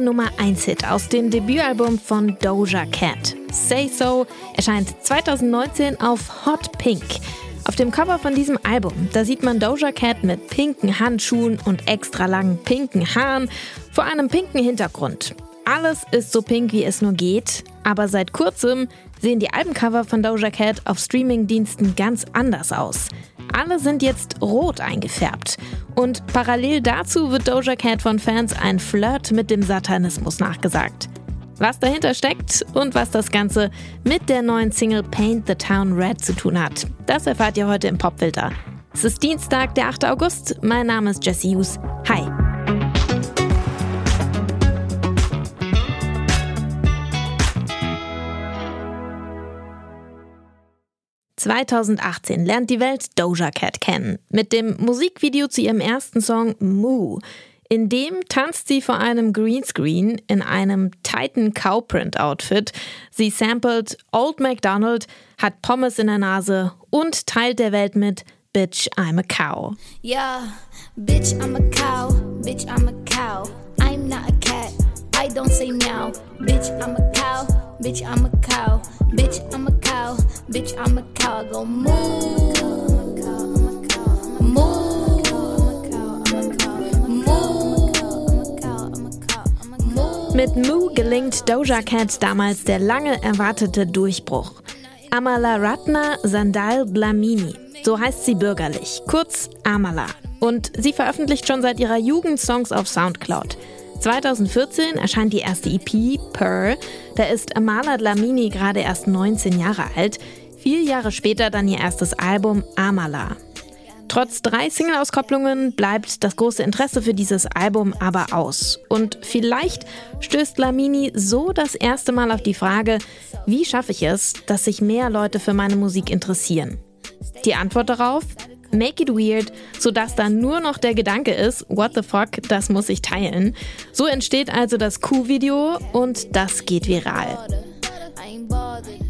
Nummer 1 Hit aus dem Debütalbum von Doja Cat. Say So erscheint 2019 auf Hot Pink. Auf dem Cover von diesem Album, da sieht man Doja Cat mit pinken Handschuhen und extra langen pinken Haaren vor einem pinken Hintergrund. Alles ist so pink, wie es nur geht, aber seit kurzem sehen die Albencover von Doja Cat auf Streamingdiensten ganz anders aus. Alle sind jetzt rot eingefärbt. Und parallel dazu wird Doja Cat von Fans ein Flirt mit dem Satanismus nachgesagt. Was dahinter steckt und was das Ganze mit der neuen Single Paint the Town Red zu tun hat, das erfahrt ihr heute im Popfilter. Es ist Dienstag, der 8. August. Mein Name ist Jesse Hughes. Hi. 2018 lernt die Welt Doja Cat kennen mit dem Musikvideo zu ihrem ersten Song Moo. In dem tanzt sie vor einem Greenscreen in einem Titan Cowprint Outfit. Sie samplet Old MacDonald, hat Pommes in der Nase und teilt der Welt mit Bitch, I'm a cow. Yeah, bitch, I'm a cow. Bitch, I'm a cow. I'm not a cat. I don't say meow. Bitch, I'm a cow. Bitch, I'm a cow. Bitch, I'm a cow. Bitch, I'm a cow. I go moo. Mit Moo gelingt Doja Cat damals der lange erwartete Durchbruch. Amala Ratna Sandal Blamini, so heißt sie bürgerlich, kurz Amala. Und sie veröffentlicht schon seit ihrer Jugend Songs auf Soundcloud. 2014 erscheint die erste EP, Purr. Da ist Amala Dlamini gerade erst 19 Jahre alt. Vier Jahre später dann ihr erstes Album Amala. Trotz drei Single-Auskopplungen bleibt das große Interesse für dieses Album aber aus. Und vielleicht stößt Lamini so das erste Mal auf die Frage, wie schaffe ich es, dass sich mehr Leute für meine Musik interessieren? Die Antwort darauf? Make it weird, sodass dann nur noch der Gedanke ist, what the fuck, das muss ich teilen. So entsteht also das Q-Video und das geht viral.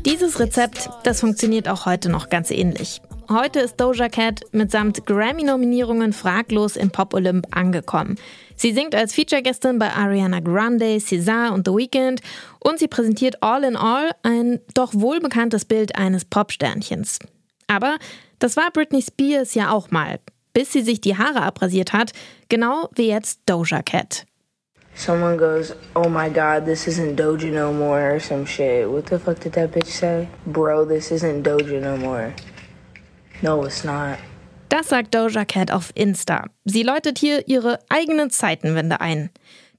Dieses Rezept, das funktioniert auch heute noch ganz ähnlich. Heute ist Doja Cat mitsamt Grammy-Nominierungen fraglos im Pop-Olymp angekommen. Sie singt als Feature-Gästin bei Ariana Grande, César und The Weeknd und sie präsentiert all in all ein doch wohlbekanntes Bild eines Popsternchens. Aber das war Britney Spears ja auch mal, bis sie sich die Haare abrasiert hat, genau wie jetzt Doja Cat. Someone goes, oh my god, this isn't Doja no more or some shit. What the fuck did that bitch say? Bro, this isn't Doja no more. No, it's not. Das sagt Doja Cat auf Insta. Sie läutet hier ihre eigene Zeitenwende ein.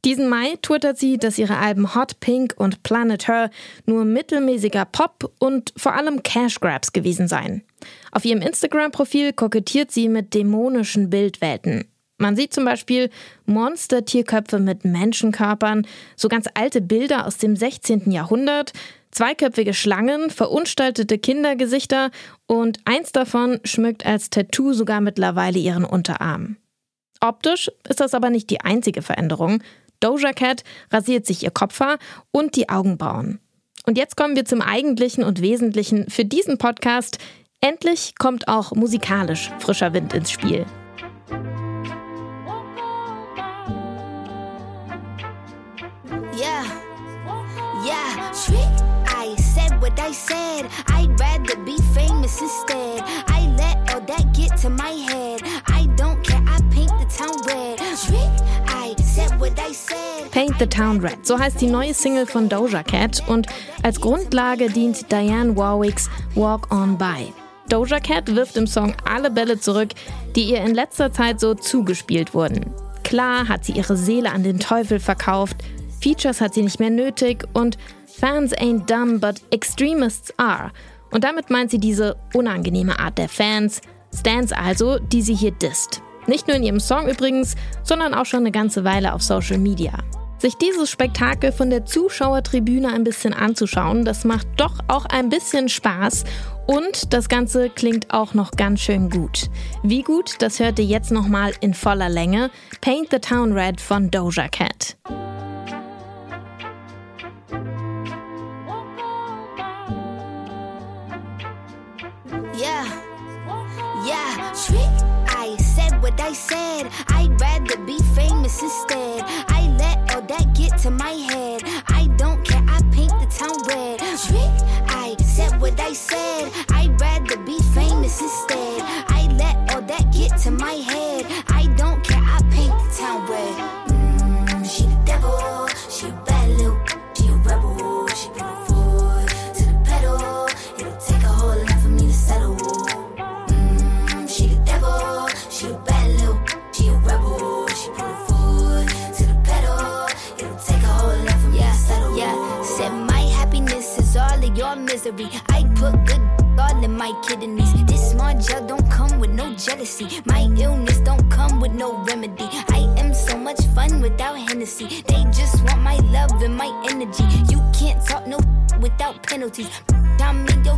Diesen Mai twittert sie, dass ihre Alben Hot Pink und Planet Her nur mittelmäßiger Pop und vor allem Cash Grabs gewesen seien. Auf ihrem Instagram-Profil kokettiert sie mit dämonischen Bildwelten. Man sieht zum Beispiel Monster-Tierköpfe mit Menschenkörpern, so ganz alte Bilder aus dem 16. Jahrhundert, zweiköpfige Schlangen, verunstaltete Kindergesichter und eins davon schmückt als Tattoo sogar mittlerweile ihren Unterarm. Optisch ist das aber nicht die einzige Veränderung. Doja Cat rasiert sich ihr Kopfhaar und die Augenbrauen. Und jetzt kommen wir zum Eigentlichen und Wesentlichen für diesen Podcast. Endlich kommt auch musikalisch frischer Wind ins Spiel. Yeah, yeah, I said what I said. I'd rather be famous instead. I let all that get to my the Town Red, so heißt die neue Single von Doja Cat und als Grundlage dient Diane Warwicks Walk On By. Doja Cat wirft im Song alle Bälle zurück, die ihr in letzter Zeit so zugespielt wurden. Klar hat sie ihre Seele an den Teufel verkauft, Features hat sie nicht mehr nötig und Fans ain't dumb, but extremists are. Und damit meint sie diese unangenehme Art der Fans, Stans also, die sie hier disst. Nicht nur in ihrem Song übrigens, sondern auch schon eine ganze Weile auf Social Media. Sich dieses Spektakel von der Zuschauertribüne ein bisschen anzuschauen, das macht doch auch ein bisschen Spaß und das Ganze klingt auch noch ganz schön gut. Wie gut, das hört ihr jetzt nochmal in voller Länge. Paint the Town Red von Doja Cat. Yeah, yeah, I said what I said. I'd rather be famous instead. Misery. I put good all in my kidneys. This small gel don't come with no jealousy. My illness don't come with no remedy. I am so much fun without Hennessy. They just want my love and my energy. You can't talk no without penalties. I'm in your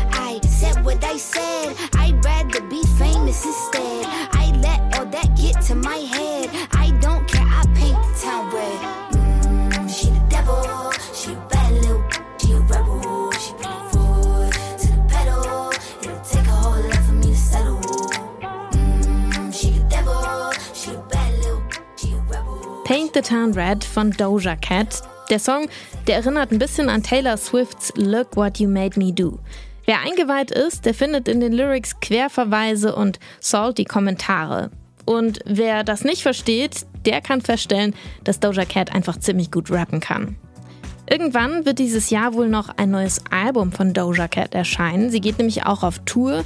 Paint the Town Red von Doja Cat. Der Song, der erinnert ein bisschen an Taylor Swifts Look What You Made Me Do. Wer eingeweiht ist, der findet in den Lyrics Querverweise und salty Kommentare. Und wer das nicht versteht, der kann feststellen, dass Doja Cat einfach ziemlich gut rappen kann. Irgendwann wird dieses Jahr wohl noch ein neues Album von Doja Cat erscheinen. Sie geht nämlich auch auf Tour.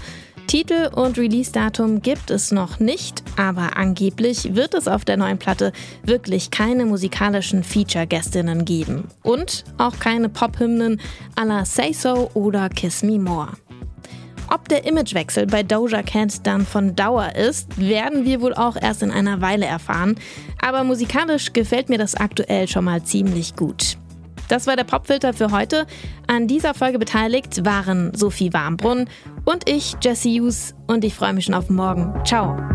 Titel und Release-Datum gibt es noch nicht, aber angeblich wird es auf der neuen Platte wirklich keine musikalischen Feature-Gästinnen geben. Und auch keine Pop-Hymnen à la Say So oder Kiss Me More. Ob der Imagewechsel bei Doja Cat dann von Dauer ist, werden wir wohl auch erst in einer Weile erfahren. Aber musikalisch gefällt mir das aktuell schon mal ziemlich gut. Das war der Popfilter für heute. An dieser Folge beteiligt waren Sophie Warmbrunn und ich, Jesse Hughes. Und ich freue mich schon auf morgen. Ciao.